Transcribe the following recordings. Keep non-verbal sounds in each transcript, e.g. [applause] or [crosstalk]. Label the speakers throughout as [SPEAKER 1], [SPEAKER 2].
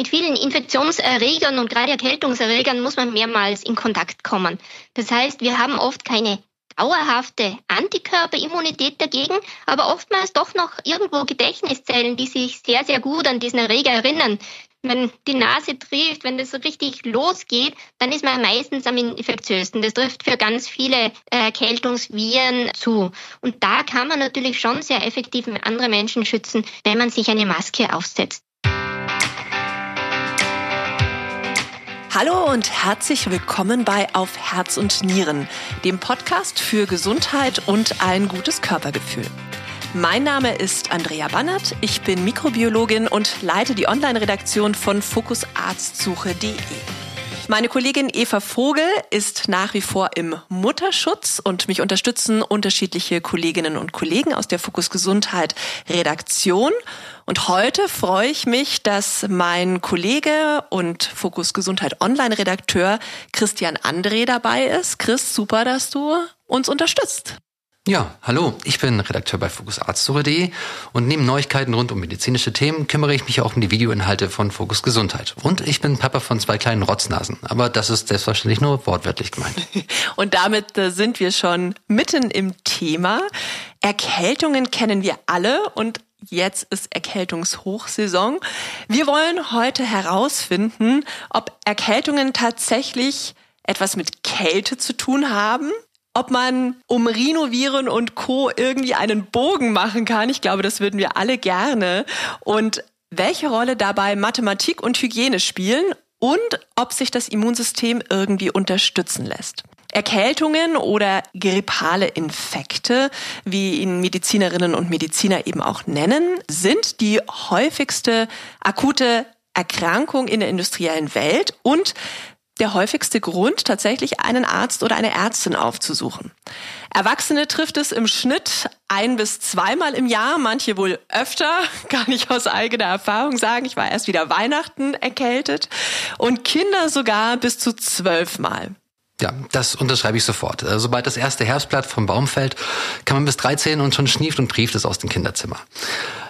[SPEAKER 1] Mit vielen Infektionserregern und gerade Erkältungserregern muss man mehrmals in Kontakt kommen. Das heißt, wir haben oft keine dauerhafte Antikörperimmunität dagegen, aber oftmals doch noch irgendwo Gedächtniszellen, die sich sehr, sehr gut an diesen Erreger erinnern. Wenn die Nase trifft, wenn das richtig losgeht, dann ist man meistens am infektiösten. Das trifft für ganz viele Erkältungsviren zu. Und da kann man natürlich schon sehr effektiv andere Menschen schützen, wenn man sich eine Maske aufsetzt.
[SPEAKER 2] Hallo und herzlich willkommen bei Auf Herz und Nieren, dem Podcast für Gesundheit und ein gutes Körpergefühl. Mein Name ist Andrea Bannert, ich bin Mikrobiologin und leite die Online-Redaktion von fokusarztsuche.de. Meine Kollegin Eva Vogel ist nach wie vor im Mutterschutz und mich unterstützen unterschiedliche Kolleginnen und Kollegen aus der Fokus Gesundheit Redaktion. Und heute freue ich mich, dass mein Kollege und Fokus Gesundheit Online-Redakteur Christian André dabei ist. Chris, super, dass du uns unterstützt.
[SPEAKER 3] Ja, hallo, ich bin Redakteur bei fokusarztsuche.de und neben Neuigkeiten rund um medizinische Themen kümmere ich mich auch um die Videoinhalte von Fokus Gesundheit. Und ich bin Papa von zwei kleinen Rotznasen, aber das ist selbstverständlich nur wortwörtlich gemeint. [laughs]
[SPEAKER 2] und damit äh, sind wir schon mitten im Thema. Erkältungen kennen wir alle und Jetzt ist Erkältungshochsaison. Wir wollen heute herausfinden, ob Erkältungen tatsächlich etwas mit Kälte zu tun haben, ob man um Rhinoviren und Co. irgendwie einen Bogen machen kann. Ich glaube, das würden wir alle gerne. Und welche Rolle dabei Mathematik und Hygiene spielen und ob sich das Immunsystem irgendwie unterstützen lässt. Erkältungen oder grippale Infekte, wie ihn Medizinerinnen und Mediziner eben auch nennen, sind die häufigste akute Erkrankung in der industriellen Welt und der häufigste Grund, tatsächlich einen Arzt oder eine Ärztin aufzusuchen. Erwachsene trifft es im Schnitt ein bis zweimal im Jahr, manche wohl öfter, [laughs] kann ich aus eigener Erfahrung sagen. Ich war erst wieder Weihnachten erkältet und Kinder sogar bis zu zwölfmal.
[SPEAKER 3] Ja, das unterschreibe ich sofort. Also, sobald das erste Herbstblatt vom Baum fällt, kann man bis 13 und schon schnieft und trieft es aus dem Kinderzimmer.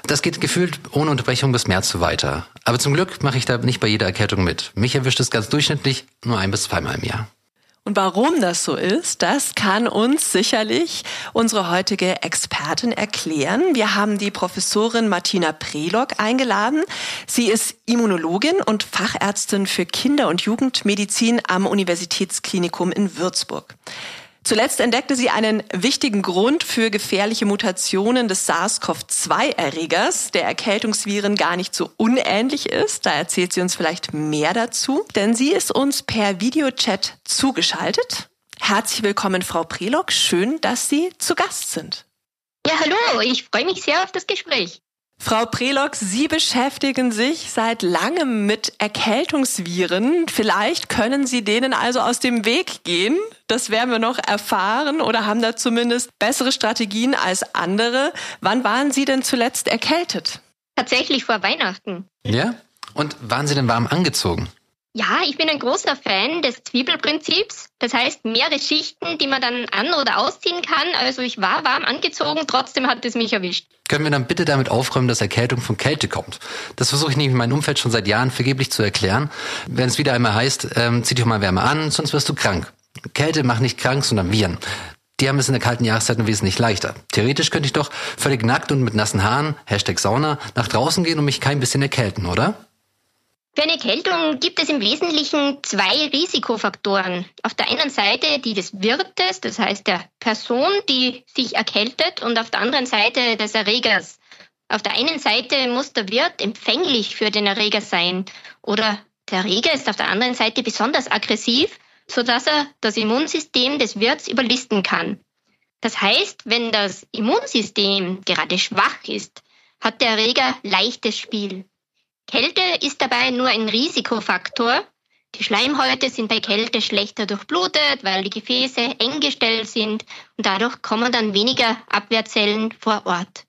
[SPEAKER 3] Das geht gefühlt ohne Unterbrechung bis März so weiter. Aber zum Glück mache ich da nicht bei jeder Erkältung mit. Mich erwischt es ganz durchschnittlich nur ein bis zweimal im Jahr.
[SPEAKER 2] Und warum das so ist, das kann uns sicherlich unsere heutige Expertin erklären. Wir haben die Professorin Martina Prelock eingeladen. Sie ist Immunologin und Fachärztin für Kinder- und Jugendmedizin am Universitätsklinikum in Würzburg. Zuletzt entdeckte sie einen wichtigen Grund für gefährliche Mutationen des SARS-CoV-2-Erregers, der Erkältungsviren gar nicht so unähnlich ist. Da erzählt sie uns vielleicht mehr dazu, denn sie ist uns per Videochat zugeschaltet. Herzlich willkommen, Frau Prelock. Schön, dass Sie zu Gast sind.
[SPEAKER 1] Ja, hallo. Ich freue mich sehr auf das Gespräch.
[SPEAKER 2] Frau Prelock, Sie beschäftigen sich seit langem mit Erkältungsviren. Vielleicht können Sie denen also aus dem Weg gehen. Das werden wir noch erfahren oder haben da zumindest bessere Strategien als andere. Wann waren Sie denn zuletzt erkältet?
[SPEAKER 1] Tatsächlich vor Weihnachten.
[SPEAKER 3] Ja? Und waren Sie denn warm angezogen?
[SPEAKER 1] Ja, ich bin ein großer Fan des Zwiebelprinzips. Das heißt, mehrere Schichten, die man dann an- oder ausziehen kann. Also ich war warm angezogen, trotzdem hat es mich erwischt.
[SPEAKER 3] Können wir dann bitte damit aufräumen, dass Erkältung von Kälte kommt? Das versuche ich nämlich in meinem Umfeld schon seit Jahren vergeblich zu erklären. Wenn es wieder einmal heißt, ähm, zieh dich mal Wärme an, sonst wirst du krank. Kälte macht nicht krank, sondern Viren. Die haben es in der kalten Jahreszeit ein wesentlich leichter. Theoretisch könnte ich doch völlig nackt und mit nassen Haaren, Hashtag Sauna, nach draußen gehen und mich kein bisschen erkälten, oder?
[SPEAKER 1] Für eine Erkältung gibt es im Wesentlichen zwei Risikofaktoren. Auf der einen Seite die des Wirtes, das heißt der Person, die sich erkältet, und auf der anderen Seite des Erregers. Auf der einen Seite muss der Wirt empfänglich für den Erreger sein oder der Erreger ist auf der anderen Seite besonders aggressiv, sodass er das Immunsystem des Wirts überlisten kann. Das heißt, wenn das Immunsystem gerade schwach ist, hat der Erreger leichtes Spiel. Kälte ist dabei nur ein Risikofaktor. Die Schleimhäute sind bei Kälte schlechter durchblutet, weil die Gefäße eng gestellt sind und dadurch kommen dann weniger Abwehrzellen vor Ort.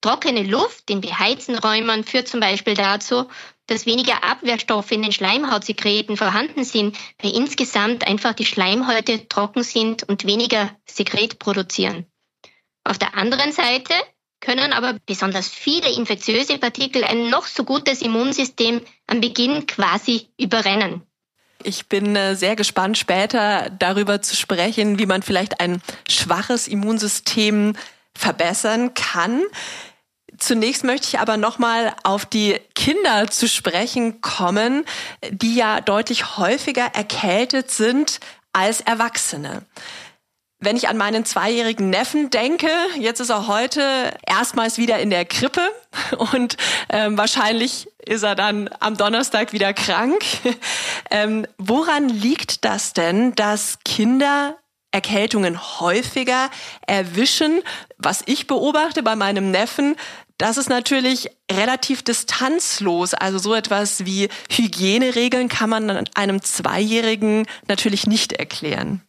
[SPEAKER 1] Trockene Luft in beheizten Räumen führt zum Beispiel dazu, dass weniger Abwehrstoffe in den Schleimhautsekreten vorhanden sind, weil insgesamt einfach die Schleimhäute trocken sind und weniger Sekret produzieren. Auf der anderen Seite können aber besonders viele infektiöse Partikel ein noch so gutes Immunsystem am Beginn quasi überrennen.
[SPEAKER 2] Ich bin äh, sehr gespannt, später darüber zu sprechen, wie man vielleicht ein schwaches Immunsystem verbessern kann. Zunächst möchte ich aber nochmal auf die Kinder zu sprechen kommen, die ja deutlich häufiger erkältet sind als Erwachsene. Wenn ich an meinen zweijährigen Neffen denke, jetzt ist er heute erstmals wieder in der Krippe [laughs] und ähm, wahrscheinlich ist er dann am Donnerstag wieder krank. [laughs] ähm, woran liegt das denn, dass Kinder Erkältungen häufiger erwischen? Was ich beobachte bei meinem Neffen, das ist natürlich relativ distanzlos. Also so etwas wie Hygieneregeln kann man einem Zweijährigen natürlich nicht erklären.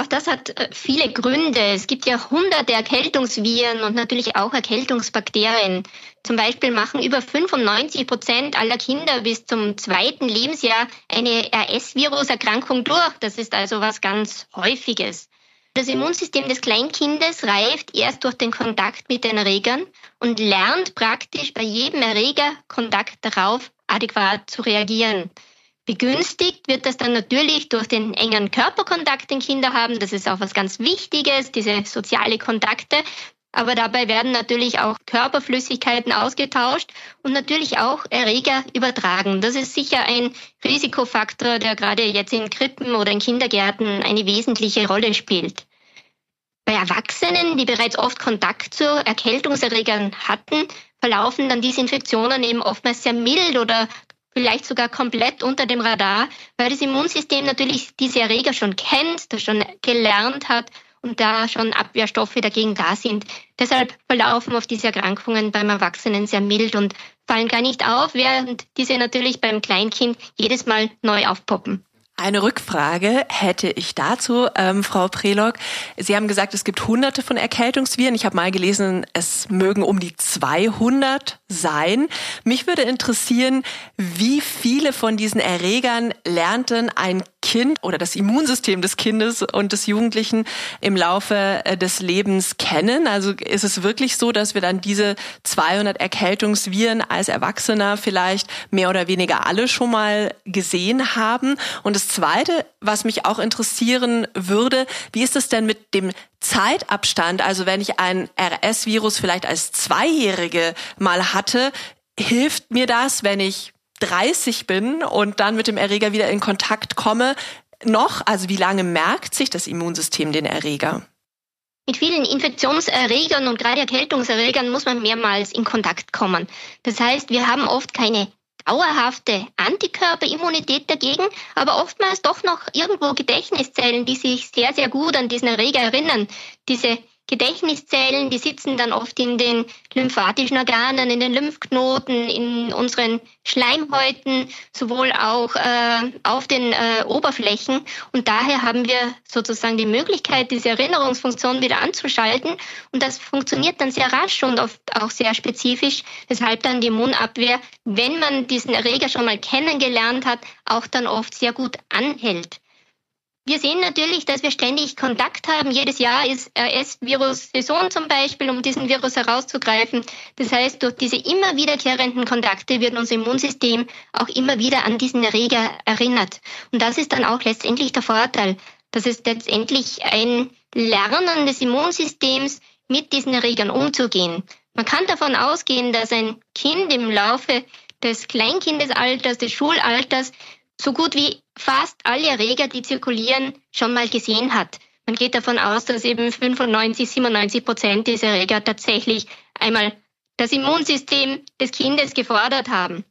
[SPEAKER 1] Auch das hat äh, viele Gründe. Es gibt ja hunderte Erkältungsviren und natürlich auch Erkältungsbakterien. Zum Beispiel machen über 95 Prozent aller Kinder bis zum zweiten Lebensjahr eine RS-Viruserkrankung durch. Das ist also was ganz Häufiges. Das Immunsystem des Kleinkindes reift erst durch den Kontakt mit den Erregern und lernt praktisch bei jedem Erreger Kontakt darauf adäquat zu reagieren. Begünstigt wird das dann natürlich durch den engen Körperkontakt, den Kinder haben. Das ist auch was ganz Wichtiges, diese soziale Kontakte. Aber dabei werden natürlich auch Körperflüssigkeiten ausgetauscht und natürlich auch Erreger übertragen. Das ist sicher ein Risikofaktor, der gerade jetzt in Krippen oder in Kindergärten eine wesentliche Rolle spielt. Bei Erwachsenen, die bereits oft Kontakt zu Erkältungserregern hatten, verlaufen dann diese Infektionen eben oftmals sehr mild oder vielleicht sogar komplett unter dem Radar, weil das Immunsystem natürlich diese Erreger schon kennt, das schon gelernt hat und da schon Abwehrstoffe dagegen da sind. Deshalb verlaufen oft diese Erkrankungen beim Erwachsenen sehr mild und fallen gar nicht auf, während diese natürlich beim Kleinkind jedes Mal neu aufpoppen.
[SPEAKER 2] Eine Rückfrage hätte ich dazu, ähm, Frau Prelog. Sie haben gesagt, es gibt hunderte von Erkältungsviren. Ich habe mal gelesen, es mögen um die 200 sein. Mich würde interessieren, wie viele von diesen Erregern lernt denn ein Kind oder das Immunsystem des Kindes und des Jugendlichen im Laufe äh, des Lebens kennen? Also ist es wirklich so, dass wir dann diese 200 Erkältungsviren als Erwachsener vielleicht mehr oder weniger alle schon mal gesehen haben? Und das Zweite, was mich auch interessieren würde, wie ist es denn mit dem Zeitabstand? Also wenn ich ein RS-Virus vielleicht als Zweijährige mal hatte, hilft mir das, wenn ich 30 bin und dann mit dem Erreger wieder in Kontakt komme, noch? Also wie lange merkt sich das Immunsystem den Erreger?
[SPEAKER 1] Mit vielen Infektionserregern und gerade Erkältungserregern muss man mehrmals in Kontakt kommen. Das heißt, wir haben oft keine dauerhafte Antikörperimmunität dagegen, aber oftmals doch noch irgendwo Gedächtniszellen, die sich sehr, sehr gut an diesen Erreger erinnern. Diese Gedächtniszellen, die sitzen dann oft in den lymphatischen Organen, in den Lymphknoten, in unseren Schleimhäuten, sowohl auch äh, auf den äh, Oberflächen. Und daher haben wir sozusagen die Möglichkeit, diese Erinnerungsfunktion wieder anzuschalten. Und das funktioniert dann sehr rasch und oft auch sehr spezifisch, weshalb dann die Immunabwehr, wenn man diesen Erreger schon mal kennengelernt hat, auch dann oft sehr gut anhält. Wir sehen natürlich, dass wir ständig Kontakt haben. Jedes Jahr ist RS-Virus-Saison zum Beispiel, um diesen Virus herauszugreifen. Das heißt, durch diese immer wiederkehrenden Kontakte wird unser Immunsystem auch immer wieder an diesen Erreger erinnert. Und das ist dann auch letztendlich der Vorteil, dass es letztendlich ein Lernen des Immunsystems mit diesen Erregern umzugehen. Man kann davon ausgehen, dass ein Kind im Laufe des Kleinkindesalters, des Schulalters so gut wie fast alle Erreger, die zirkulieren, schon mal gesehen hat. Man geht davon aus, dass eben 95, 97 Prozent dieser Erreger tatsächlich einmal das Immunsystem des Kindes gefordert haben.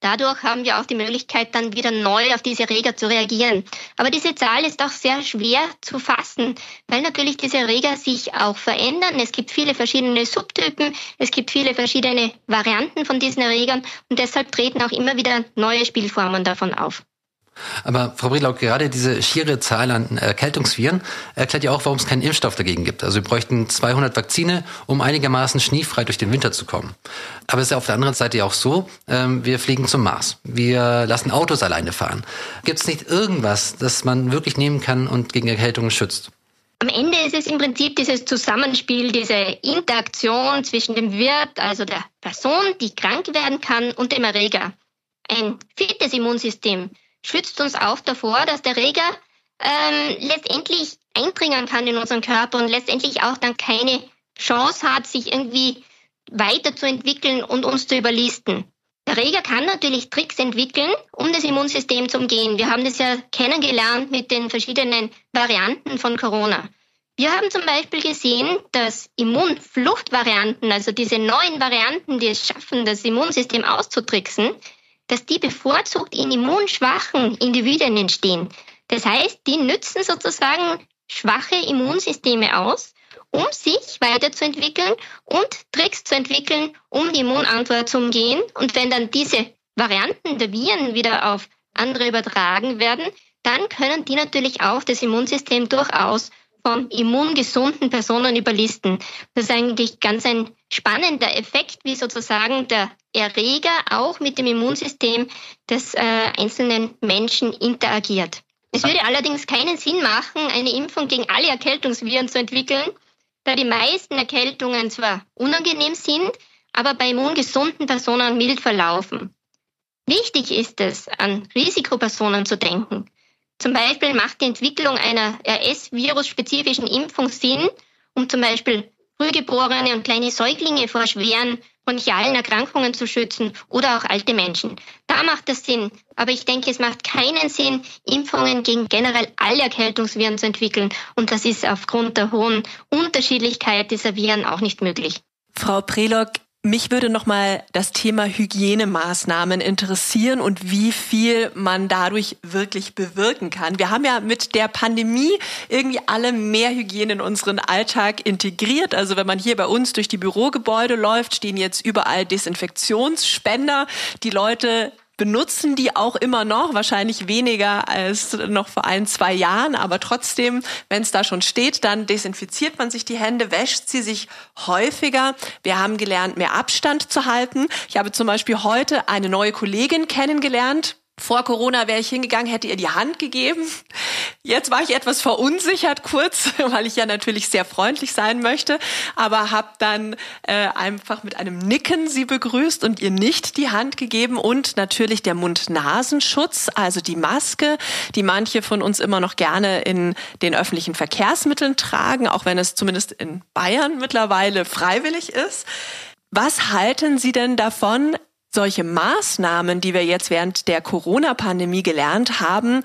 [SPEAKER 1] Dadurch haben wir auch die Möglichkeit, dann wieder neu auf diese Erreger zu reagieren. Aber diese Zahl ist auch sehr schwer zu fassen, weil natürlich diese Erreger sich auch verändern. Es gibt viele verschiedene Subtypen, es gibt viele verschiedene Varianten von diesen Erregern und deshalb treten auch immer wieder neue Spielformen davon auf.
[SPEAKER 3] Aber Frau Bredlau, gerade diese schiere Zahl an Erkältungsviren erklärt ja auch, warum es keinen Impfstoff dagegen gibt. Also wir bräuchten 200 Vakzine, um einigermaßen schneefrei durch den Winter zu kommen. Aber es ist ja auf der anderen Seite ja auch so, ähm, wir fliegen zum Mars. Wir lassen Autos alleine fahren. Gibt es nicht irgendwas, das man wirklich nehmen kann und gegen Erkältungen schützt?
[SPEAKER 1] Am Ende ist es im Prinzip dieses Zusammenspiel, diese Interaktion zwischen dem Wirt, also der Person, die krank werden kann, und dem Erreger. Ein fittes Immunsystem schützt uns auch davor, dass der Erreger ähm, letztendlich eindringen kann in unseren Körper und letztendlich auch dann keine Chance hat, sich irgendwie weiterzuentwickeln und uns zu überlisten. Der Erreger kann natürlich Tricks entwickeln, um das Immunsystem zu umgehen. Wir haben das ja kennengelernt mit den verschiedenen Varianten von Corona. Wir haben zum Beispiel gesehen, dass Immunfluchtvarianten, also diese neuen Varianten, die es schaffen, das Immunsystem auszutricksen, dass die bevorzugt in immunschwachen Individuen entstehen. Das heißt, die nützen sozusagen schwache Immunsysteme aus, um sich weiterzuentwickeln und Tricks zu entwickeln, um die Immunantwort zu umgehen. Und wenn dann diese Varianten der Viren wieder auf andere übertragen werden, dann können die natürlich auch das Immunsystem durchaus von immungesunden Personen überlisten. Das ist eigentlich ganz ein spannender Effekt, wie sozusagen der Erreger auch mit dem Immunsystem des äh, einzelnen Menschen interagiert. Es würde allerdings keinen Sinn machen, eine Impfung gegen alle Erkältungsviren zu entwickeln, da die meisten Erkältungen zwar unangenehm sind, aber bei immungesunden Personen mild verlaufen. Wichtig ist es, an Risikopersonen zu denken. Zum Beispiel macht die Entwicklung einer RS-Virus-spezifischen Impfung Sinn, um zum Beispiel Frühgeborene und kleine Säuglinge vor schweren bronchialen Erkrankungen zu schützen oder auch alte Menschen. Da macht das Sinn. Aber ich denke, es macht keinen Sinn, Impfungen gegen generell alle Erkältungsviren zu entwickeln. Und das ist aufgrund der hohen Unterschiedlichkeit dieser Viren auch nicht möglich.
[SPEAKER 2] Frau Prelock, mich würde nochmal das Thema Hygienemaßnahmen interessieren und wie viel man dadurch wirklich bewirken kann. Wir haben ja mit der Pandemie irgendwie alle mehr Hygiene in unseren Alltag integriert. Also wenn man hier bei uns durch die Bürogebäude läuft, stehen jetzt überall Desinfektionsspender. Die Leute benutzen die auch immer noch, wahrscheinlich weniger als noch vor ein, zwei Jahren, aber trotzdem, wenn es da schon steht, dann desinfiziert man sich die Hände, wäscht sie sich häufiger. Wir haben gelernt, mehr Abstand zu halten. Ich habe zum Beispiel heute eine neue Kollegin kennengelernt, vor Corona wäre ich hingegangen, hätte ihr die Hand gegeben. Jetzt war ich etwas verunsichert kurz, [laughs] weil ich ja natürlich sehr freundlich sein möchte, aber habe dann äh, einfach mit einem Nicken sie begrüßt und ihr nicht die Hand gegeben und natürlich der Mund-Nasenschutz, also die Maske, die manche von uns immer noch gerne in den öffentlichen Verkehrsmitteln tragen, auch wenn es zumindest in Bayern mittlerweile freiwillig ist. Was halten Sie denn davon, solche Maßnahmen, die wir jetzt während der Corona-Pandemie gelernt haben,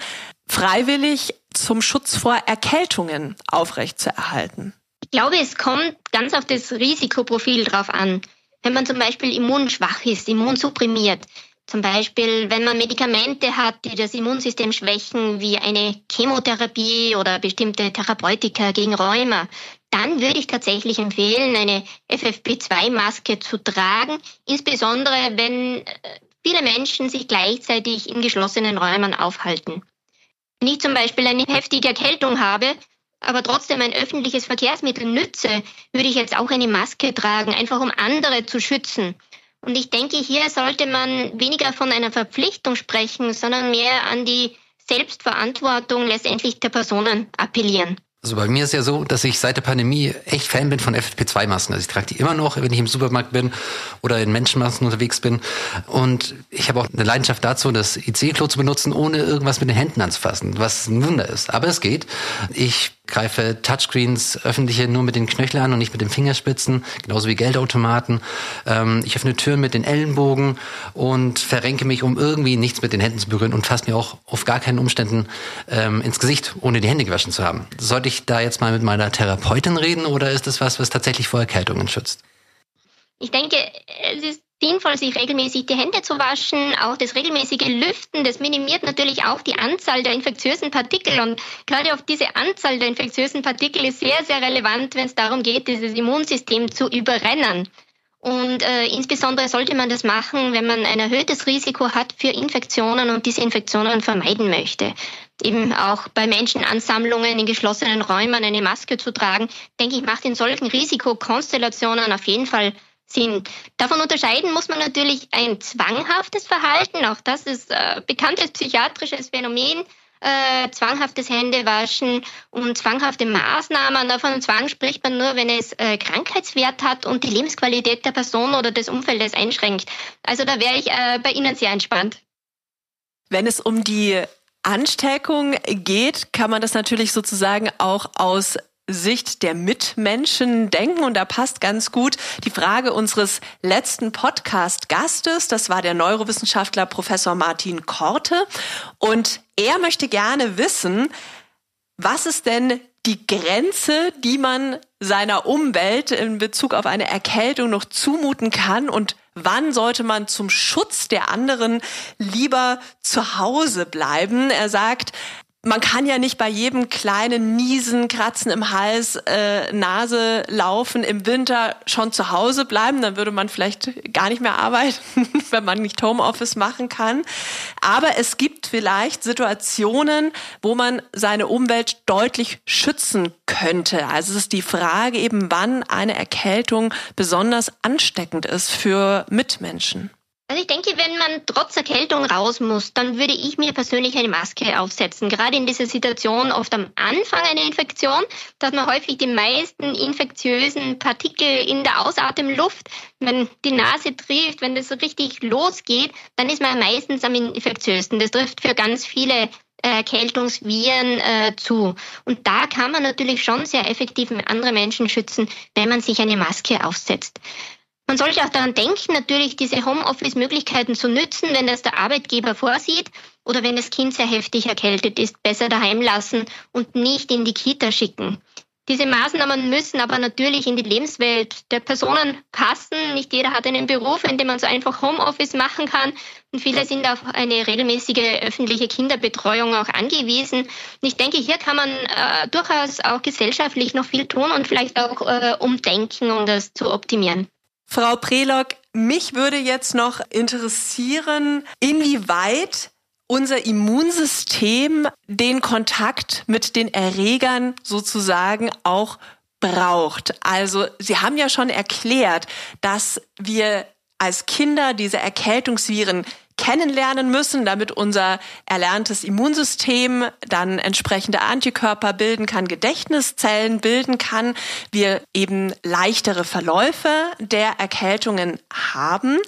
[SPEAKER 2] freiwillig zum Schutz vor Erkältungen aufrechtzuerhalten?
[SPEAKER 1] Ich glaube, es kommt ganz auf das Risikoprofil drauf an. Wenn man zum Beispiel immunschwach ist, immunsupprimiert, zum Beispiel, wenn man Medikamente hat, die das Immunsystem schwächen, wie eine Chemotherapie oder bestimmte Therapeutika gegen Rheuma, dann würde ich tatsächlich empfehlen, eine FFP2-Maske zu tragen, insbesondere wenn äh, viele Menschen sich gleichzeitig in geschlossenen Räumen aufhalten. Wenn ich zum Beispiel eine heftige Erkältung habe, aber trotzdem ein öffentliches Verkehrsmittel nütze, würde ich jetzt auch eine Maske tragen, einfach um andere zu schützen. Und ich denke, hier sollte man weniger von einer Verpflichtung sprechen, sondern mehr an die Selbstverantwortung letztendlich der Personen appellieren.
[SPEAKER 3] Also bei mir ist ja so, dass ich seit der Pandemie echt Fan bin von FFP2-Masken. Also ich trage die immer noch, wenn ich im Supermarkt bin oder in Menschenmassen unterwegs bin. Und ich habe auch eine Leidenschaft dazu, das IC-Klo zu benutzen, ohne irgendwas mit den Händen anzufassen, was ein Wunder ist. Aber es geht. Ich greife Touchscreens, öffentliche nur mit den Knöcheln an und nicht mit den Fingerspitzen, genauso wie Geldautomaten. Ähm, ich öffne Türen mit den Ellenbogen und verrenke mich, um irgendwie nichts mit den Händen zu berühren und fasse mir auch auf gar keinen Umständen ähm, ins Gesicht, ohne die Hände gewaschen zu haben. Sollte ich da jetzt mal mit meiner Therapeutin reden oder ist das was, was tatsächlich vor Erkältungen schützt?
[SPEAKER 1] Ich denke, es ist sinnvoll, sich regelmäßig die Hände zu waschen. Auch das regelmäßige Lüften, das minimiert natürlich auch die Anzahl der infektiösen Partikel. Und gerade auf diese Anzahl der infektiösen Partikel ist sehr, sehr relevant, wenn es darum geht, dieses Immunsystem zu überrennen. Und äh, insbesondere sollte man das machen, wenn man ein erhöhtes Risiko hat für Infektionen und diese Infektionen vermeiden möchte. Eben auch bei Menschenansammlungen in geschlossenen Räumen eine Maske zu tragen, denke ich, macht in solchen Risikokonstellationen auf jeden Fall Sinn. Davon unterscheiden muss man natürlich ein zwanghaftes Verhalten, auch das ist äh, bekanntes psychiatrisches Phänomen, äh, zwanghaftes Händewaschen und zwanghafte Maßnahmen. Davon Zwang spricht man nur, wenn es äh, Krankheitswert hat und die Lebensqualität der Person oder des Umfeldes einschränkt. Also da wäre ich äh, bei Ihnen sehr entspannt.
[SPEAKER 2] Wenn es um die Ansteckung geht, kann man das natürlich sozusagen auch aus Sicht der Mitmenschen denken. Und da passt ganz gut die Frage unseres letzten Podcast-Gastes. Das war der Neurowissenschaftler Professor Martin Korte. Und er möchte gerne wissen, was ist denn die Grenze, die man seiner Umwelt in Bezug auf eine Erkältung noch zumuten kann und wann sollte man zum Schutz der anderen lieber zu Hause bleiben. Er sagt, man kann ja nicht bei jedem kleinen Niesen, Kratzen im Hals, äh, Nase laufen im Winter schon zu Hause bleiben. Dann würde man vielleicht gar nicht mehr arbeiten, [laughs] wenn man nicht Homeoffice machen kann. Aber es gibt vielleicht Situationen, wo man seine Umwelt deutlich schützen könnte. Also es ist die Frage eben, wann eine Erkältung besonders ansteckend ist für Mitmenschen.
[SPEAKER 1] Also ich denke, wenn man trotz Erkältung raus muss, dann würde ich mir persönlich eine Maske aufsetzen. Gerade in dieser Situation oft am Anfang einer Infektion, dass man häufig die meisten infektiösen Partikel in der Ausatemluft, wenn die Nase trifft, wenn das so richtig losgeht, dann ist man meistens am infektiösten. Das trifft für ganz viele Erkältungsviren äh, zu. Und da kann man natürlich schon sehr effektiv andere Menschen schützen, wenn man sich eine Maske aufsetzt. Man sollte auch daran denken, natürlich diese Homeoffice-Möglichkeiten zu nützen, wenn das der Arbeitgeber vorsieht oder wenn das Kind sehr heftig erkältet ist, besser daheim lassen und nicht in die Kita schicken. Diese Maßnahmen müssen aber natürlich in die Lebenswelt der Personen passen. Nicht jeder hat einen Beruf, in dem man so einfach Homeoffice machen kann. Und viele sind auf eine regelmäßige öffentliche Kinderbetreuung auch angewiesen. Und ich denke, hier kann man äh, durchaus auch gesellschaftlich noch viel tun und vielleicht auch äh, umdenken, um das zu optimieren.
[SPEAKER 2] Frau Prelock, mich würde jetzt noch interessieren, inwieweit unser Immunsystem den Kontakt mit den Erregern sozusagen auch braucht. Also Sie haben ja schon erklärt, dass wir als Kinder diese Erkältungsviren kennenlernen müssen, damit unser erlerntes Immunsystem dann entsprechende Antikörper bilden kann, Gedächtniszellen bilden kann, wir eben leichtere Verläufe der Erkältungen haben.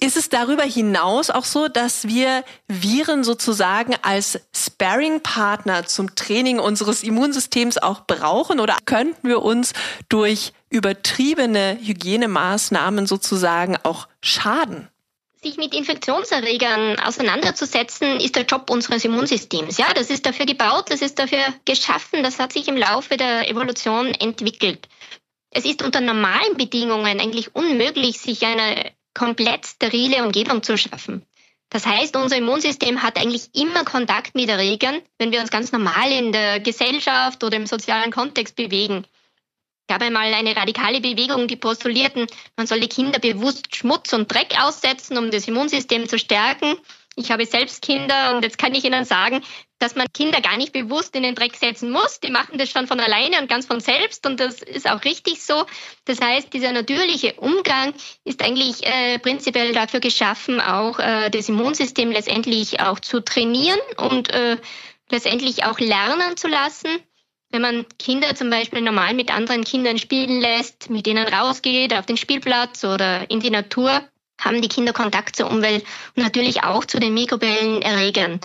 [SPEAKER 2] Ist es darüber hinaus auch so, dass wir Viren sozusagen als Sparring-Partner zum Training unseres Immunsystems auch brauchen oder könnten wir uns durch übertriebene Hygienemaßnahmen sozusagen auch schaden?
[SPEAKER 1] Sich mit Infektionserregern auseinanderzusetzen, ist der Job unseres Immunsystems. Ja, das ist dafür gebaut, das ist dafür geschaffen, das hat sich im Laufe der Evolution entwickelt. Es ist unter normalen Bedingungen eigentlich unmöglich, sich eine komplett sterile Umgebung zu schaffen. Das heißt, unser Immunsystem hat eigentlich immer Kontakt mit Erregern, wenn wir uns ganz normal in der Gesellschaft oder im sozialen Kontext bewegen gab einmal eine radikale Bewegung, die postulierten, man solle Kinder bewusst Schmutz und Dreck aussetzen, um das Immunsystem zu stärken. Ich habe selbst Kinder und jetzt kann ich Ihnen sagen, dass man Kinder gar nicht bewusst in den Dreck setzen muss. Die machen das schon von alleine und ganz von selbst und das ist auch richtig so. Das heißt, dieser natürliche Umgang ist eigentlich äh, prinzipiell dafür geschaffen, auch äh, das Immunsystem letztendlich auch zu trainieren und äh, letztendlich auch lernen zu lassen. Wenn man Kinder zum Beispiel normal mit anderen Kindern spielen lässt, mit denen rausgeht auf den Spielplatz oder in die Natur, haben die Kinder Kontakt zur Umwelt und natürlich auch zu den mikrobellen Erregern.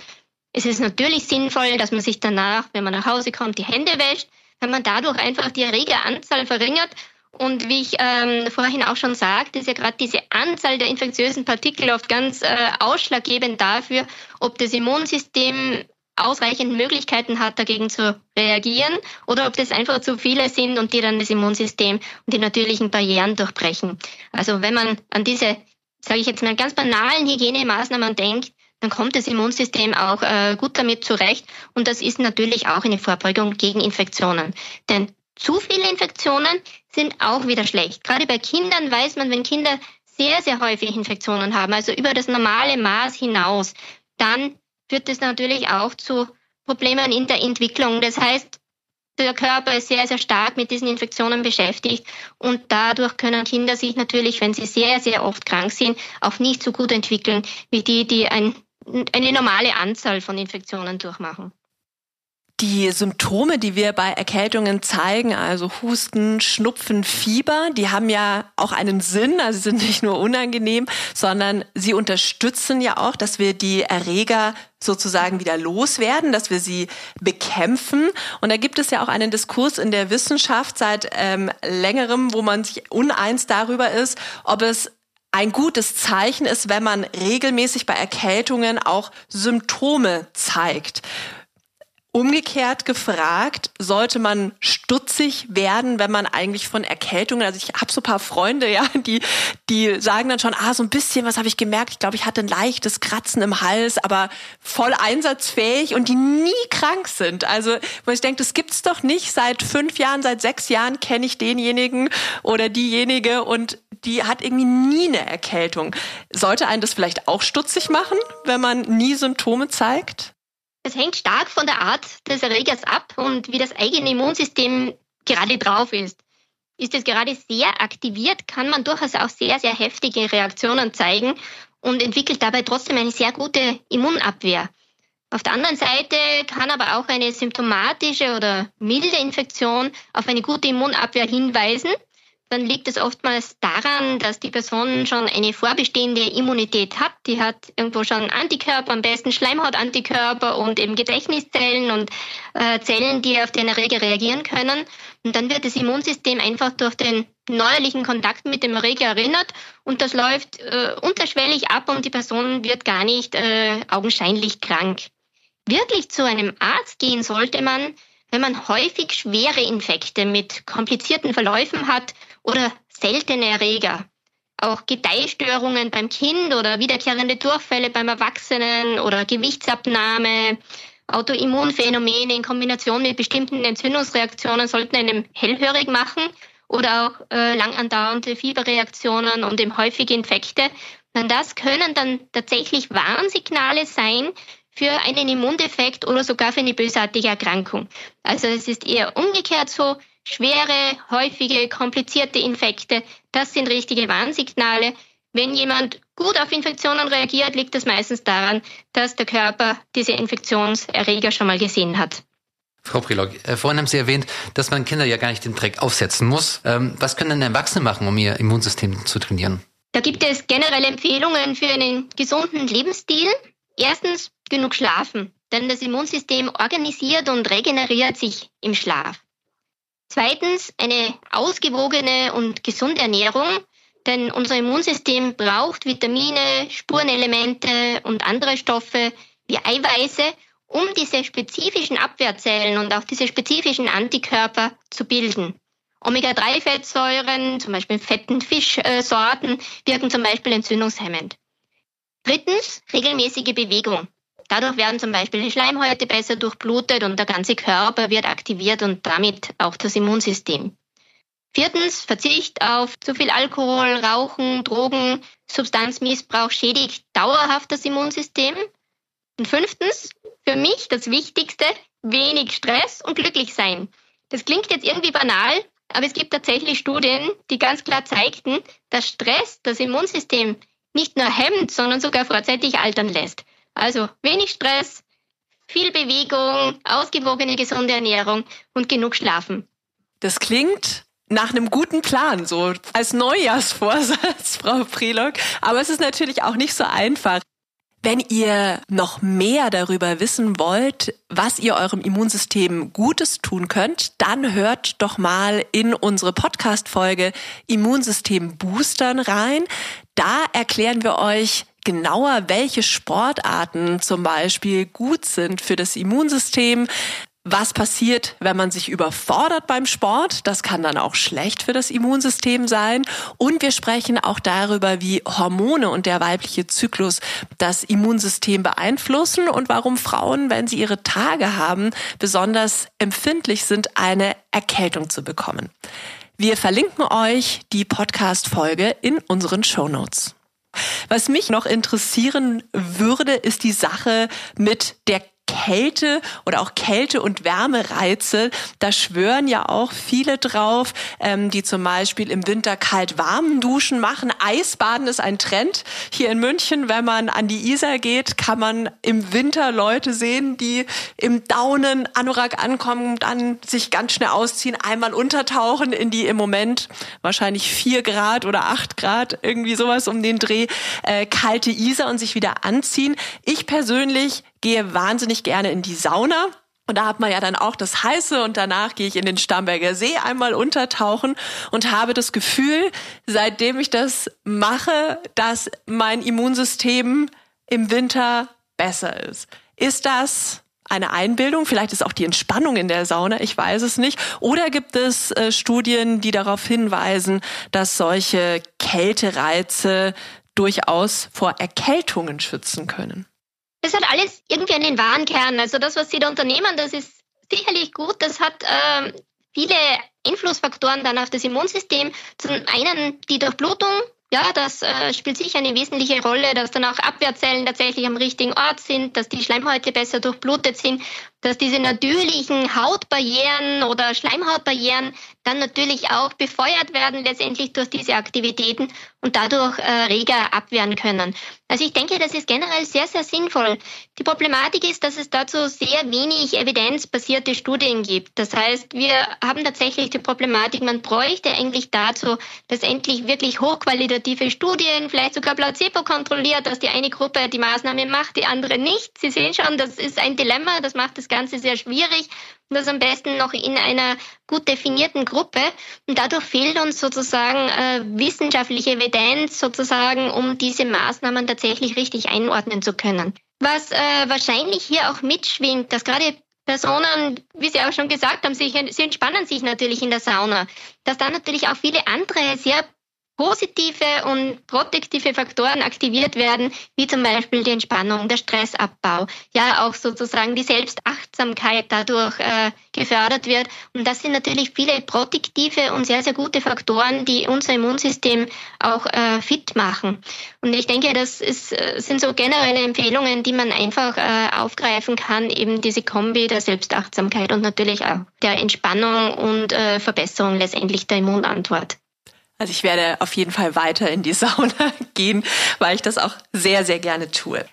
[SPEAKER 1] Es ist natürlich sinnvoll, dass man sich danach, wenn man nach Hause kommt, die Hände wäscht, wenn man dadurch einfach die Erregeranzahl verringert. Und wie ich ähm, vorhin auch schon sagte, ist ja gerade diese Anzahl der infektiösen Partikel oft ganz äh, ausschlaggebend dafür, ob das Immunsystem ausreichend Möglichkeiten hat, dagegen zu reagieren oder ob das einfach zu viele sind und die dann das Immunsystem und die natürlichen Barrieren durchbrechen. Also wenn man an diese, sage ich jetzt mal, ganz banalen Hygienemaßnahmen denkt, dann kommt das Immunsystem auch äh, gut damit zurecht und das ist natürlich auch eine Vorbeugung gegen Infektionen. Denn zu viele Infektionen sind auch wieder schlecht. Gerade bei Kindern weiß man, wenn Kinder sehr, sehr häufig Infektionen haben, also über das normale Maß hinaus, dann führt es natürlich auch zu Problemen in der Entwicklung. Das heißt, der Körper ist sehr, sehr stark mit diesen Infektionen beschäftigt und dadurch können Kinder sich natürlich, wenn sie sehr, sehr oft krank sind, auch nicht so gut entwickeln wie die, die ein, eine normale Anzahl von Infektionen durchmachen.
[SPEAKER 2] Die Symptome, die wir bei Erkältungen zeigen, also Husten, Schnupfen, Fieber, die haben ja auch einen Sinn, also sind nicht nur unangenehm, sondern sie unterstützen ja auch, dass wir die Erreger sozusagen wieder loswerden, dass wir sie bekämpfen. Und da gibt es ja auch einen Diskurs in der Wissenschaft seit ähm, längerem, wo man sich uneins darüber ist, ob es ein gutes Zeichen ist, wenn man regelmäßig bei Erkältungen auch Symptome zeigt. Umgekehrt gefragt, sollte man stutzig werden, wenn man eigentlich von Erkältungen, also ich habe so paar Freunde, ja, die die sagen dann schon, ah, so ein bisschen, was habe ich gemerkt? Ich glaube, ich hatte ein leichtes Kratzen im Hals, aber voll einsatzfähig und die nie krank sind. Also, wo ich denke, das gibt's doch nicht. Seit fünf Jahren, seit sechs Jahren kenne ich denjenigen oder diejenige und die hat irgendwie nie eine Erkältung. Sollte einen das vielleicht auch stutzig machen, wenn man nie Symptome zeigt?
[SPEAKER 1] Es hängt stark von der Art des Erregers ab und wie das eigene Immunsystem gerade drauf ist. Ist es gerade sehr aktiviert, kann man durchaus auch sehr, sehr heftige Reaktionen zeigen und entwickelt dabei trotzdem eine sehr gute Immunabwehr. Auf der anderen Seite kann aber auch eine symptomatische oder milde Infektion auf eine gute Immunabwehr hinweisen dann liegt es oftmals daran, dass die Person schon eine vorbestehende Immunität hat. Die hat irgendwo schon Antikörper, am besten Schleimhautantikörper und eben Gedächtniszellen und äh, Zellen, die auf den Erreger reagieren können. Und dann wird das Immunsystem einfach durch den neuerlichen Kontakt mit dem Erreger erinnert und das läuft äh, unterschwellig ab und die Person wird gar nicht äh, augenscheinlich krank. Wirklich zu einem Arzt gehen sollte man, wenn man häufig schwere Infekte mit komplizierten Verläufen hat oder seltene Erreger. Auch Gedeihstörungen beim Kind oder wiederkehrende Durchfälle beim Erwachsenen oder Gewichtsabnahme, Autoimmunphänomene in Kombination mit bestimmten Entzündungsreaktionen sollten einem hellhörig machen oder auch äh, lang andauernde Fieberreaktionen und eben häufige Infekte. Und das können dann tatsächlich Warnsignale sein für einen Immundefekt oder sogar für eine bösartige Erkrankung. Also es ist eher umgekehrt so, schwere, häufige, komplizierte Infekte, das sind richtige Warnsignale. Wenn jemand gut auf Infektionen reagiert, liegt das meistens daran, dass der Körper diese Infektionserreger schon mal gesehen hat.
[SPEAKER 3] Frau Prilog, äh, vorhin haben Sie erwähnt, dass man Kinder ja gar nicht den Dreck aufsetzen muss. Ähm, was können denn Erwachsene machen, um ihr Immunsystem zu trainieren?
[SPEAKER 1] Da gibt es generelle Empfehlungen für einen gesunden Lebensstil. Erstens genug schlafen, denn das Immunsystem organisiert und regeneriert sich im Schlaf. Zweitens eine ausgewogene und gesunde Ernährung, denn unser Immunsystem braucht Vitamine, Spurenelemente und andere Stoffe wie Eiweiße, um diese spezifischen Abwehrzellen und auch diese spezifischen Antikörper zu bilden. Omega-3-Fettsäuren, zum Beispiel fetten Fischsorten, wirken zum Beispiel entzündungshemmend. Drittens, regelmäßige Bewegung. Dadurch werden zum Beispiel die Schleimhäute besser durchblutet und der ganze Körper wird aktiviert und damit auch das Immunsystem. Viertens, Verzicht auf zu viel Alkohol, Rauchen, Drogen, Substanzmissbrauch schädigt dauerhaft das Immunsystem. Und fünftens, für mich das Wichtigste, wenig Stress und glücklich sein. Das klingt jetzt irgendwie banal, aber es gibt tatsächlich Studien, die ganz klar zeigten, dass Stress das Immunsystem nicht nur hemmt, sondern sogar vorzeitig altern lässt. Also wenig Stress, viel Bewegung, ausgewogene gesunde Ernährung und genug Schlafen.
[SPEAKER 2] Das klingt nach einem guten Plan, so als Neujahrsvorsatz, [laughs] Frau Prelog. Aber es ist natürlich auch nicht so einfach. Wenn ihr noch mehr darüber wissen wollt, was ihr eurem Immunsystem Gutes tun könnt, dann hört doch mal in unsere Podcast-Folge Immunsystem Boostern rein. Da erklären wir euch, genauer, welche Sportarten zum Beispiel gut sind für das Immunsystem. Was passiert, wenn man sich überfordert beim Sport? Das kann dann auch schlecht für das Immunsystem sein. Und wir sprechen auch darüber, wie Hormone und der weibliche Zyklus das Immunsystem beeinflussen und warum Frauen, wenn sie ihre Tage haben, besonders empfindlich sind, eine Erkältung zu bekommen. Wir verlinken euch die Podcast-Folge in unseren Show Notes. Was mich noch interessieren würde, ist die Sache mit der Kälte oder auch Kälte- und Wärmereize. Da schwören ja auch viele drauf, ähm, die zum Beispiel im Winter kalt-warm duschen machen. Eisbaden ist ein Trend. Hier in München, wenn man an die Isar geht, kann man im Winter Leute sehen, die im Daunen Anorak ankommen, dann sich ganz schnell ausziehen, einmal untertauchen in die im Moment wahrscheinlich vier Grad oder acht Grad, irgendwie sowas um den Dreh, äh, kalte Isar und sich wieder anziehen. Ich persönlich gehe wahnsinnig gerne in die Sauna. Und da hat man ja dann auch das Heiße und danach gehe ich in den Starnberger See einmal untertauchen und habe das Gefühl, seitdem ich das mache, dass mein Immunsystem im Winter besser ist. Ist das eine Einbildung? Vielleicht ist auch die Entspannung in der Sauna, ich weiß es nicht. Oder gibt es äh, Studien, die darauf hinweisen, dass solche Kältereize durchaus vor Erkältungen schützen können?
[SPEAKER 1] Das hat alles irgendwie einen wahren Kern. Also das, was Sie da unternehmen, das ist sicherlich gut. Das hat äh, viele Einflussfaktoren dann auf das Immunsystem. Zum einen die Durchblutung. Ja, das äh, spielt sicher eine wesentliche Rolle, dass dann auch Abwehrzellen tatsächlich am richtigen Ort sind, dass die Schleimhäute besser durchblutet sind, dass diese natürlichen Hautbarrieren oder Schleimhautbarrieren dann natürlich auch befeuert werden letztendlich durch diese Aktivitäten und dadurch äh, reger abwehren können. Also ich denke, das ist generell sehr, sehr sinnvoll. Die Problematik ist, dass es dazu sehr wenig evidenzbasierte Studien gibt. Das heißt, wir haben tatsächlich die Problematik, man bräuchte eigentlich dazu letztendlich wirklich hochqualitative Studien, vielleicht sogar placebo kontrolliert, dass die eine Gruppe die Maßnahme macht, die andere nicht. Sie sehen schon, das ist ein Dilemma, das macht das Ganze sehr schwierig und das am besten noch in einer gut definierten Gruppe. Und dadurch fehlt uns sozusagen äh, wissenschaftliche Evidenz sozusagen, um diese Maßnahmen tatsächlich richtig einordnen zu können. Was äh, wahrscheinlich hier auch mitschwingt, dass gerade Personen, wie Sie auch schon gesagt haben, sich, sie entspannen sich natürlich in der Sauna, dass dann natürlich auch viele andere sehr positive und protektive Faktoren aktiviert werden, wie zum Beispiel die Entspannung, der Stressabbau, ja auch sozusagen die Selbstachtsamkeit dadurch äh, gefördert wird. Und das sind natürlich viele protektive und sehr, sehr gute Faktoren, die unser Immunsystem auch äh, fit machen. Und ich denke, das ist, äh, sind so generelle Empfehlungen, die man einfach äh, aufgreifen kann, eben diese Kombi der Selbstachtsamkeit und natürlich auch der Entspannung und äh, Verbesserung letztendlich der Immunantwort.
[SPEAKER 2] Also ich werde auf jeden Fall weiter in die Sauna [laughs] gehen, weil ich das auch sehr, sehr gerne tue.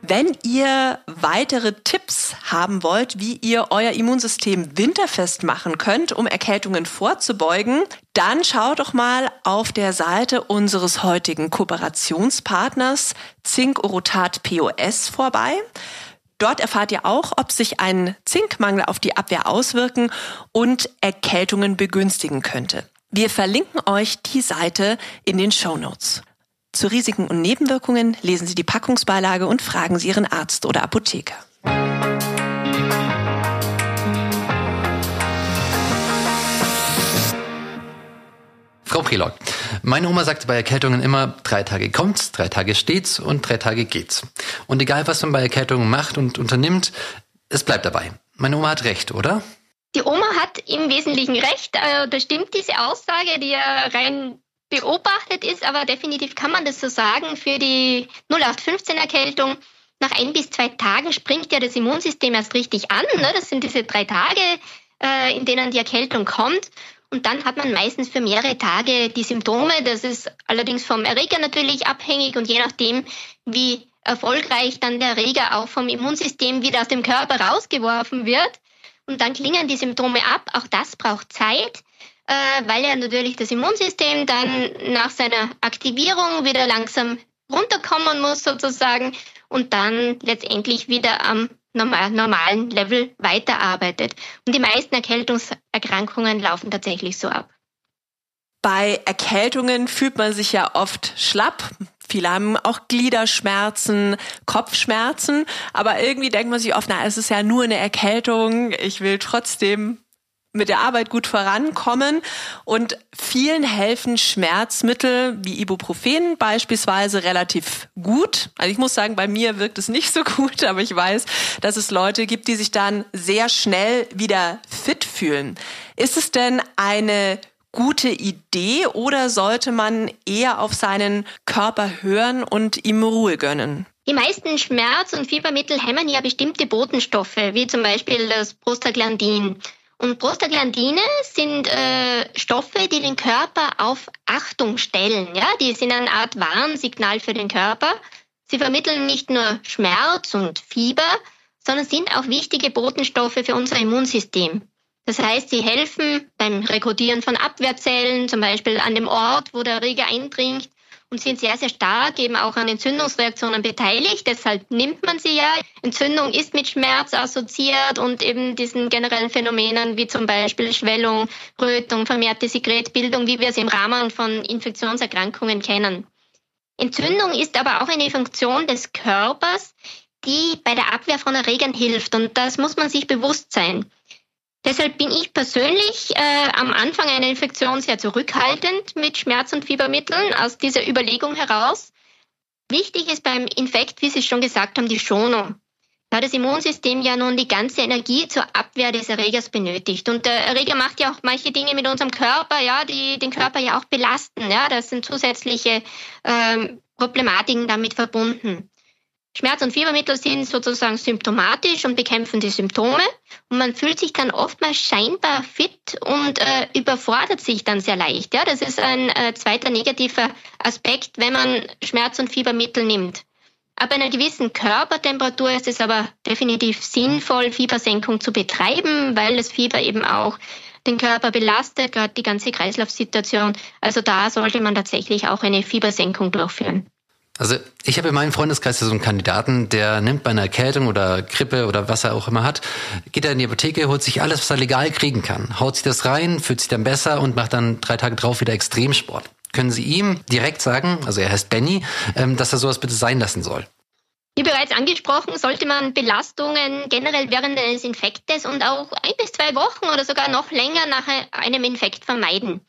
[SPEAKER 2] Wenn ihr weitere Tipps haben wollt, wie ihr euer Immunsystem winterfest machen könnt, um Erkältungen vorzubeugen, dann schaut doch mal auf der Seite unseres heutigen Kooperationspartners Zink Orotat POS vorbei. Dort erfahrt ihr auch, ob sich ein Zinkmangel auf die Abwehr auswirken und Erkältungen begünstigen könnte. Wir verlinken euch die Seite in den Show Notes. Zu Risiken und Nebenwirkungen lesen Sie die Packungsbeilage und fragen Sie Ihren Arzt oder Apotheker.
[SPEAKER 3] Frau Prelog, meine Oma sagte bei Erkältungen immer, drei Tage kommt's, drei Tage steht's und drei Tage geht's. Und egal, was man bei Erkältungen macht und unternimmt, es bleibt dabei. Meine Oma hat recht, oder?
[SPEAKER 1] Die Oma hat im Wesentlichen recht. Äh, da stimmt diese Aussage, die ja rein beobachtet ist, aber definitiv kann man das so sagen. Für die 0815-Erkältung nach ein bis zwei Tagen springt ja das Immunsystem erst richtig an. Ne? Das sind diese drei Tage, äh, in denen die Erkältung kommt. Und dann hat man meistens für mehrere Tage die Symptome. Das ist allerdings vom Erreger natürlich abhängig und je nachdem, wie erfolgreich dann der Erreger auch vom Immunsystem wieder aus dem Körper rausgeworfen wird. Und dann klingen die Symptome ab. Auch das braucht Zeit, äh, weil ja natürlich das Immunsystem dann nach seiner Aktivierung wieder langsam runterkommen muss sozusagen und dann letztendlich wieder am normalen Level weiterarbeitet. Und die meisten Erkältungserkrankungen laufen tatsächlich so ab.
[SPEAKER 2] Bei Erkältungen fühlt man sich ja oft schlapp. Viele haben auch Gliederschmerzen, Kopfschmerzen, aber irgendwie denkt man sich oft, na, es ist ja nur eine Erkältung. Ich will trotzdem mit der Arbeit gut vorankommen und vielen helfen Schmerzmittel wie Ibuprofen beispielsweise relativ gut. Also ich muss sagen, bei mir wirkt es nicht so gut, [laughs] aber ich weiß, dass es Leute gibt, die sich dann sehr schnell wieder fit fühlen. Ist es denn eine gute Idee oder sollte man eher auf seinen Körper hören und ihm Ruhe gönnen?
[SPEAKER 1] Die meisten Schmerz- und Fiebermittel hemmen ja bestimmte Botenstoffe, wie zum Beispiel das Prostaglandin. Und Prostaglandine sind äh, Stoffe, die den Körper auf Achtung stellen. Ja? Die sind eine Art Warnsignal für den Körper. Sie vermitteln nicht nur Schmerz und Fieber, sondern sind auch wichtige Botenstoffe für unser Immunsystem. Das heißt, sie helfen beim Rekrutieren von Abwehrzellen, zum Beispiel an dem Ort, wo der Erreger eindringt und sind sehr, sehr stark eben auch an Entzündungsreaktionen beteiligt. Deshalb nimmt man sie ja. Entzündung ist mit Schmerz assoziiert und eben diesen generellen Phänomenen wie zum Beispiel Schwellung, Rötung, vermehrte Sekretbildung, wie wir es im Rahmen von Infektionserkrankungen kennen. Entzündung ist aber auch eine Funktion des Körpers, die bei der Abwehr von Erregern hilft. Und das muss man sich bewusst sein. Deshalb bin ich persönlich äh, am Anfang einer Infektion sehr zurückhaltend mit Schmerz- und Fiebermitteln aus dieser Überlegung heraus. Wichtig ist beim Infekt, wie Sie schon gesagt haben, die Schonung. Da das Immunsystem ja nun die ganze Energie zur Abwehr des Erregers benötigt. Und der Erreger macht ja auch manche Dinge mit unserem Körper, ja, die den Körper ja auch belasten. Ja, das sind zusätzliche ähm, Problematiken damit verbunden. Schmerz- und Fiebermittel sind sozusagen symptomatisch und bekämpfen die Symptome. Und man fühlt sich dann oftmals scheinbar fit und äh, überfordert sich dann sehr leicht. Ja, das ist ein äh, zweiter negativer Aspekt, wenn man Schmerz- und Fiebermittel nimmt. Ab einer gewissen Körpertemperatur ist es aber definitiv sinnvoll, Fiebersenkung zu betreiben, weil das Fieber eben auch den Körper belastet, gerade die ganze Kreislaufsituation. Also da sollte man tatsächlich auch eine Fiebersenkung durchführen.
[SPEAKER 3] Also ich habe in meinem Freundeskreis so einen Kandidaten, der nimmt bei einer Erkältung oder Grippe oder was er auch immer hat, geht er in die Apotheke, holt sich alles, was er legal kriegen kann, haut sich das rein, fühlt sich dann besser und macht dann drei Tage drauf wieder Extremsport. Können Sie ihm direkt sagen, also er heißt Benny, ähm, dass er sowas bitte sein lassen soll?
[SPEAKER 1] Wie bereits angesprochen, sollte man Belastungen generell während eines Infektes und auch ein bis zwei Wochen oder sogar noch länger nach einem Infekt vermeiden.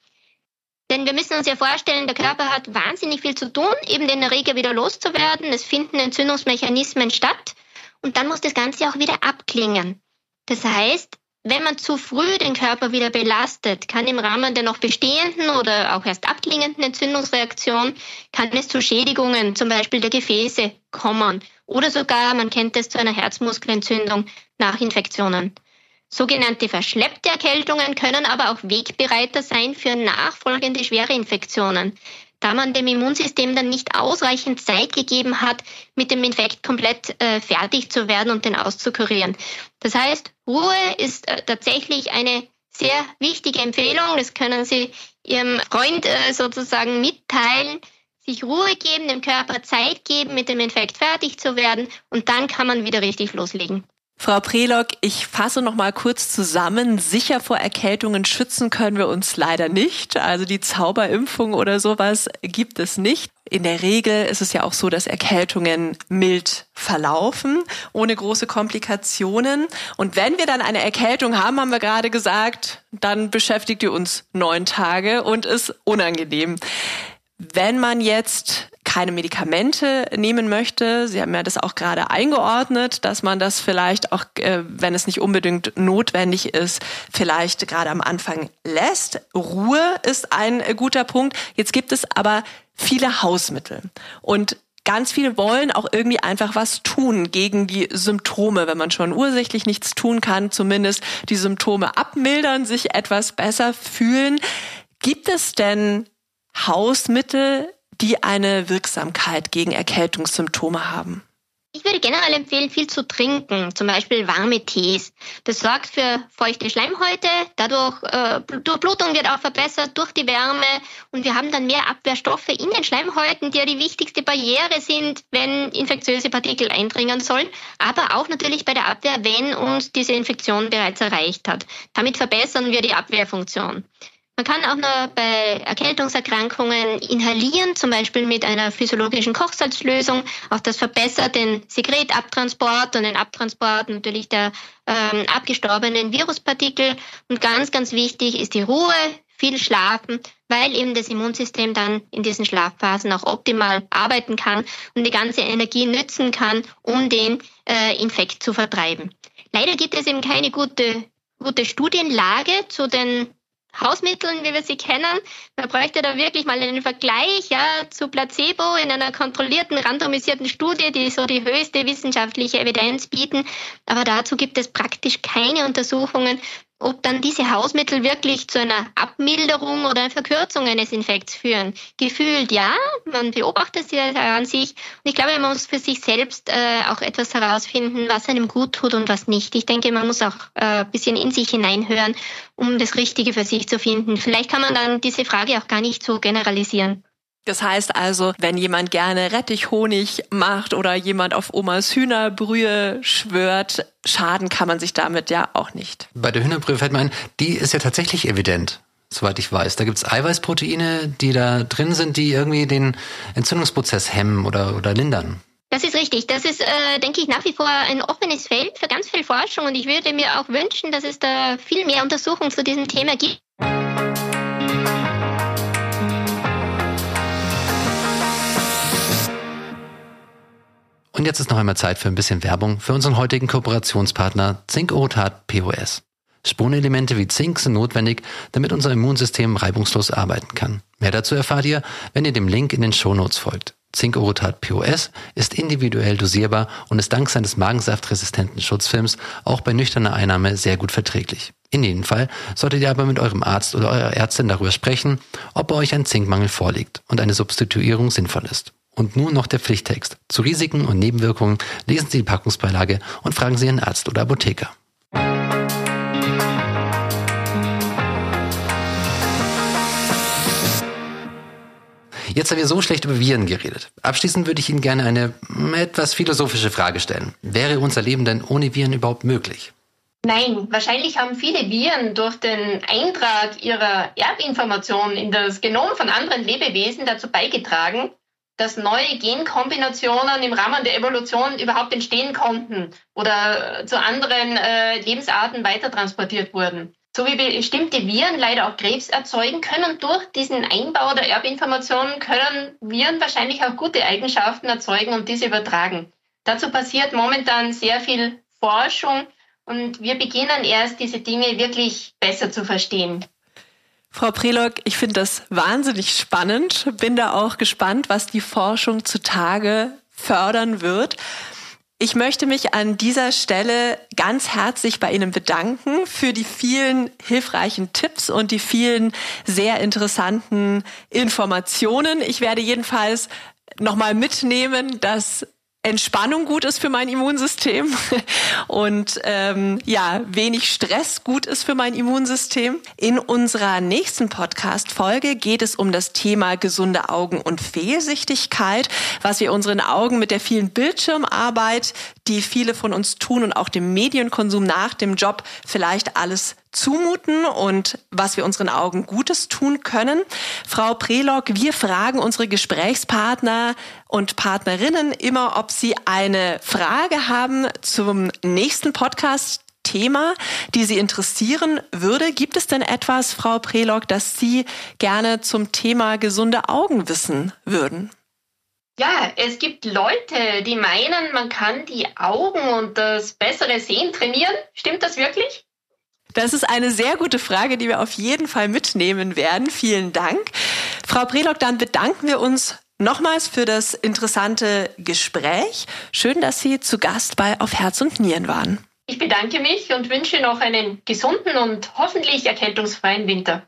[SPEAKER 1] Denn wir müssen uns ja vorstellen, der Körper hat wahnsinnig viel zu tun, eben den Erreger wieder loszuwerden. Es finden Entzündungsmechanismen statt und dann muss das Ganze auch wieder abklingen. Das heißt, wenn man zu früh den Körper wieder belastet, kann im Rahmen der noch bestehenden oder auch erst abklingenden Entzündungsreaktion, kann es zu Schädigungen, zum Beispiel der Gefäße, kommen. Oder sogar, man kennt es, zu einer Herzmuskelentzündung nach Infektionen. Sogenannte verschleppte Erkältungen können aber auch Wegbereiter sein für nachfolgende schwere Infektionen, da man dem Immunsystem dann nicht ausreichend Zeit gegeben hat, mit dem Infekt komplett äh, fertig zu werden und den auszukurieren. Das heißt, Ruhe ist äh, tatsächlich eine sehr wichtige Empfehlung. Das können Sie Ihrem Freund äh, sozusagen mitteilen. Sich Ruhe geben, dem Körper Zeit geben, mit dem Infekt fertig zu werden und dann kann man wieder richtig loslegen.
[SPEAKER 2] Frau Prelock, ich fasse noch mal kurz zusammen. Sicher vor Erkältungen schützen können wir uns leider nicht. Also die Zauberimpfung oder sowas gibt es nicht. In der Regel ist es ja auch so, dass Erkältungen mild verlaufen, ohne große Komplikationen. Und wenn wir dann eine Erkältung haben, haben wir gerade gesagt, dann beschäftigt die uns neun Tage und ist unangenehm. Wenn man jetzt keine Medikamente nehmen möchte, Sie haben ja das auch gerade eingeordnet, dass man das vielleicht auch, äh, wenn es nicht unbedingt notwendig ist, vielleicht gerade am Anfang lässt. Ruhe ist ein guter Punkt. Jetzt gibt es aber viele Hausmittel und Ganz viele wollen auch irgendwie einfach was tun gegen die Symptome, wenn man schon ursächlich nichts tun kann, zumindest die Symptome abmildern, sich etwas besser fühlen. Gibt es denn Hausmittel, die eine Wirksamkeit gegen Erkältungssymptome haben?
[SPEAKER 1] Ich würde generell empfehlen, viel zu trinken, zum Beispiel warme Tees. Das sorgt für feuchte Schleimhäute, dadurch äh, Durchblutung wird auch verbessert durch die Wärme und wir haben dann mehr Abwehrstoffe in den Schleimhäuten, die ja die wichtigste Barriere sind, wenn infektiöse Partikel eindringen sollen, aber auch natürlich bei der Abwehr, wenn uns diese Infektion bereits erreicht hat. Damit verbessern wir die Abwehrfunktion. Man kann auch nur bei Erkältungserkrankungen inhalieren, zum Beispiel mit einer physiologischen Kochsalzlösung. Auch das verbessert den Sekretabtransport und den Abtransport natürlich der ähm, abgestorbenen Viruspartikel. Und ganz, ganz wichtig ist die Ruhe, viel schlafen, weil eben das Immunsystem dann in diesen Schlafphasen auch optimal arbeiten kann und die ganze Energie nützen kann, um den äh, Infekt zu vertreiben. Leider gibt es eben keine gute, gute Studienlage zu den Hausmitteln, wie wir sie kennen. Man bräuchte da wirklich mal einen Vergleich ja, zu Placebo in einer kontrollierten, randomisierten Studie, die so die höchste wissenschaftliche Evidenz bieten. Aber dazu gibt es praktisch keine Untersuchungen ob dann diese Hausmittel wirklich zu einer Abmilderung oder Verkürzung eines Infekts führen. Gefühlt ja, man beobachtet sie an sich. Und ich glaube, man muss für sich selbst äh, auch etwas herausfinden, was einem gut tut und was nicht. Ich denke, man muss auch äh, bisschen in sich hineinhören, um das Richtige für sich zu finden. Vielleicht kann man dann diese Frage auch gar nicht so generalisieren.
[SPEAKER 2] Das heißt also, wenn jemand gerne Rettichhonig macht oder jemand auf Omas Hühnerbrühe schwört, schaden kann man sich damit ja auch nicht.
[SPEAKER 3] Bei der Hühnerbrühe fällt mir ein, die ist ja tatsächlich evident, soweit ich weiß. Da gibt es Eiweißproteine, die da drin sind, die irgendwie den Entzündungsprozess hemmen oder, oder lindern.
[SPEAKER 1] Das ist richtig. Das ist, äh, denke ich, nach wie vor ein offenes Feld für ganz viel Forschung und ich würde mir auch wünschen, dass es da viel mehr Untersuchungen zu diesem Thema gibt.
[SPEAKER 3] Und jetzt ist noch einmal Zeit für ein bisschen Werbung für unseren heutigen Kooperationspartner Zink Orotat POS. Spurenelemente wie Zink sind notwendig, damit unser Immunsystem reibungslos arbeiten kann. Mehr dazu erfahrt ihr, wenn ihr dem Link in den Shownotes folgt. Zink Orotat POS ist individuell dosierbar und ist dank seines magensaftresistenten Schutzfilms auch bei nüchterner Einnahme sehr gut verträglich. In jedem Fall solltet ihr aber mit eurem Arzt oder eurer Ärztin darüber sprechen, ob bei euch ein Zinkmangel vorliegt und eine Substituierung sinnvoll ist. Und nun noch der Pflichttext. Zu Risiken und Nebenwirkungen lesen Sie die Packungsbeilage und fragen Sie Ihren Arzt oder Apotheker. Jetzt haben wir so schlecht über Viren geredet. Abschließend würde ich Ihnen gerne eine etwas philosophische Frage stellen. Wäre unser Leben denn ohne Viren überhaupt möglich?
[SPEAKER 1] Nein, wahrscheinlich haben viele Viren durch den Eintrag ihrer Erbinformationen in das Genom von anderen Lebewesen dazu beigetragen, dass neue Genkombinationen im Rahmen der Evolution überhaupt entstehen konnten oder zu anderen äh, Lebensarten weitertransportiert wurden. So wie bestimmte Viren leider auch Krebs erzeugen können, durch diesen Einbau der Erbinformationen können Viren wahrscheinlich auch gute Eigenschaften erzeugen und diese übertragen. Dazu passiert momentan sehr viel Forschung und wir beginnen erst, diese Dinge wirklich besser zu verstehen.
[SPEAKER 2] Frau Prelock, ich finde das wahnsinnig spannend. Bin da auch gespannt, was die Forschung zutage fördern wird. Ich möchte mich an dieser Stelle ganz herzlich bei Ihnen bedanken für die vielen hilfreichen Tipps und die vielen sehr interessanten Informationen. Ich werde jedenfalls nochmal mitnehmen, dass Entspannung gut ist für mein Immunsystem [laughs] und ähm, ja, wenig Stress gut ist für mein Immunsystem. In unserer nächsten Podcast-Folge geht es um das Thema gesunde Augen und Fehlsichtigkeit, was wir unseren Augen mit der vielen Bildschirmarbeit, die viele von uns tun und auch dem Medienkonsum nach dem Job vielleicht alles zumuten und was wir unseren Augen Gutes tun können. Frau Prelock, wir fragen unsere Gesprächspartner und Partnerinnen immer, ob sie eine Frage haben zum nächsten Podcast. Thema, die Sie interessieren würde. Gibt es denn etwas, Frau Prelock, das Sie gerne zum Thema gesunde Augen wissen würden?
[SPEAKER 1] Ja, es gibt Leute, die meinen, man kann die Augen und das bessere Sehen trainieren. Stimmt das wirklich?
[SPEAKER 2] Das ist eine sehr gute Frage, die wir auf jeden Fall mitnehmen werden. Vielen Dank. Frau Prelock, dann bedanken wir uns nochmals für das interessante Gespräch. Schön, dass Sie zu Gast bei Auf Herz und Nieren waren.
[SPEAKER 1] Ich bedanke mich und wünsche noch einen gesunden und hoffentlich erkältungsfreien Winter.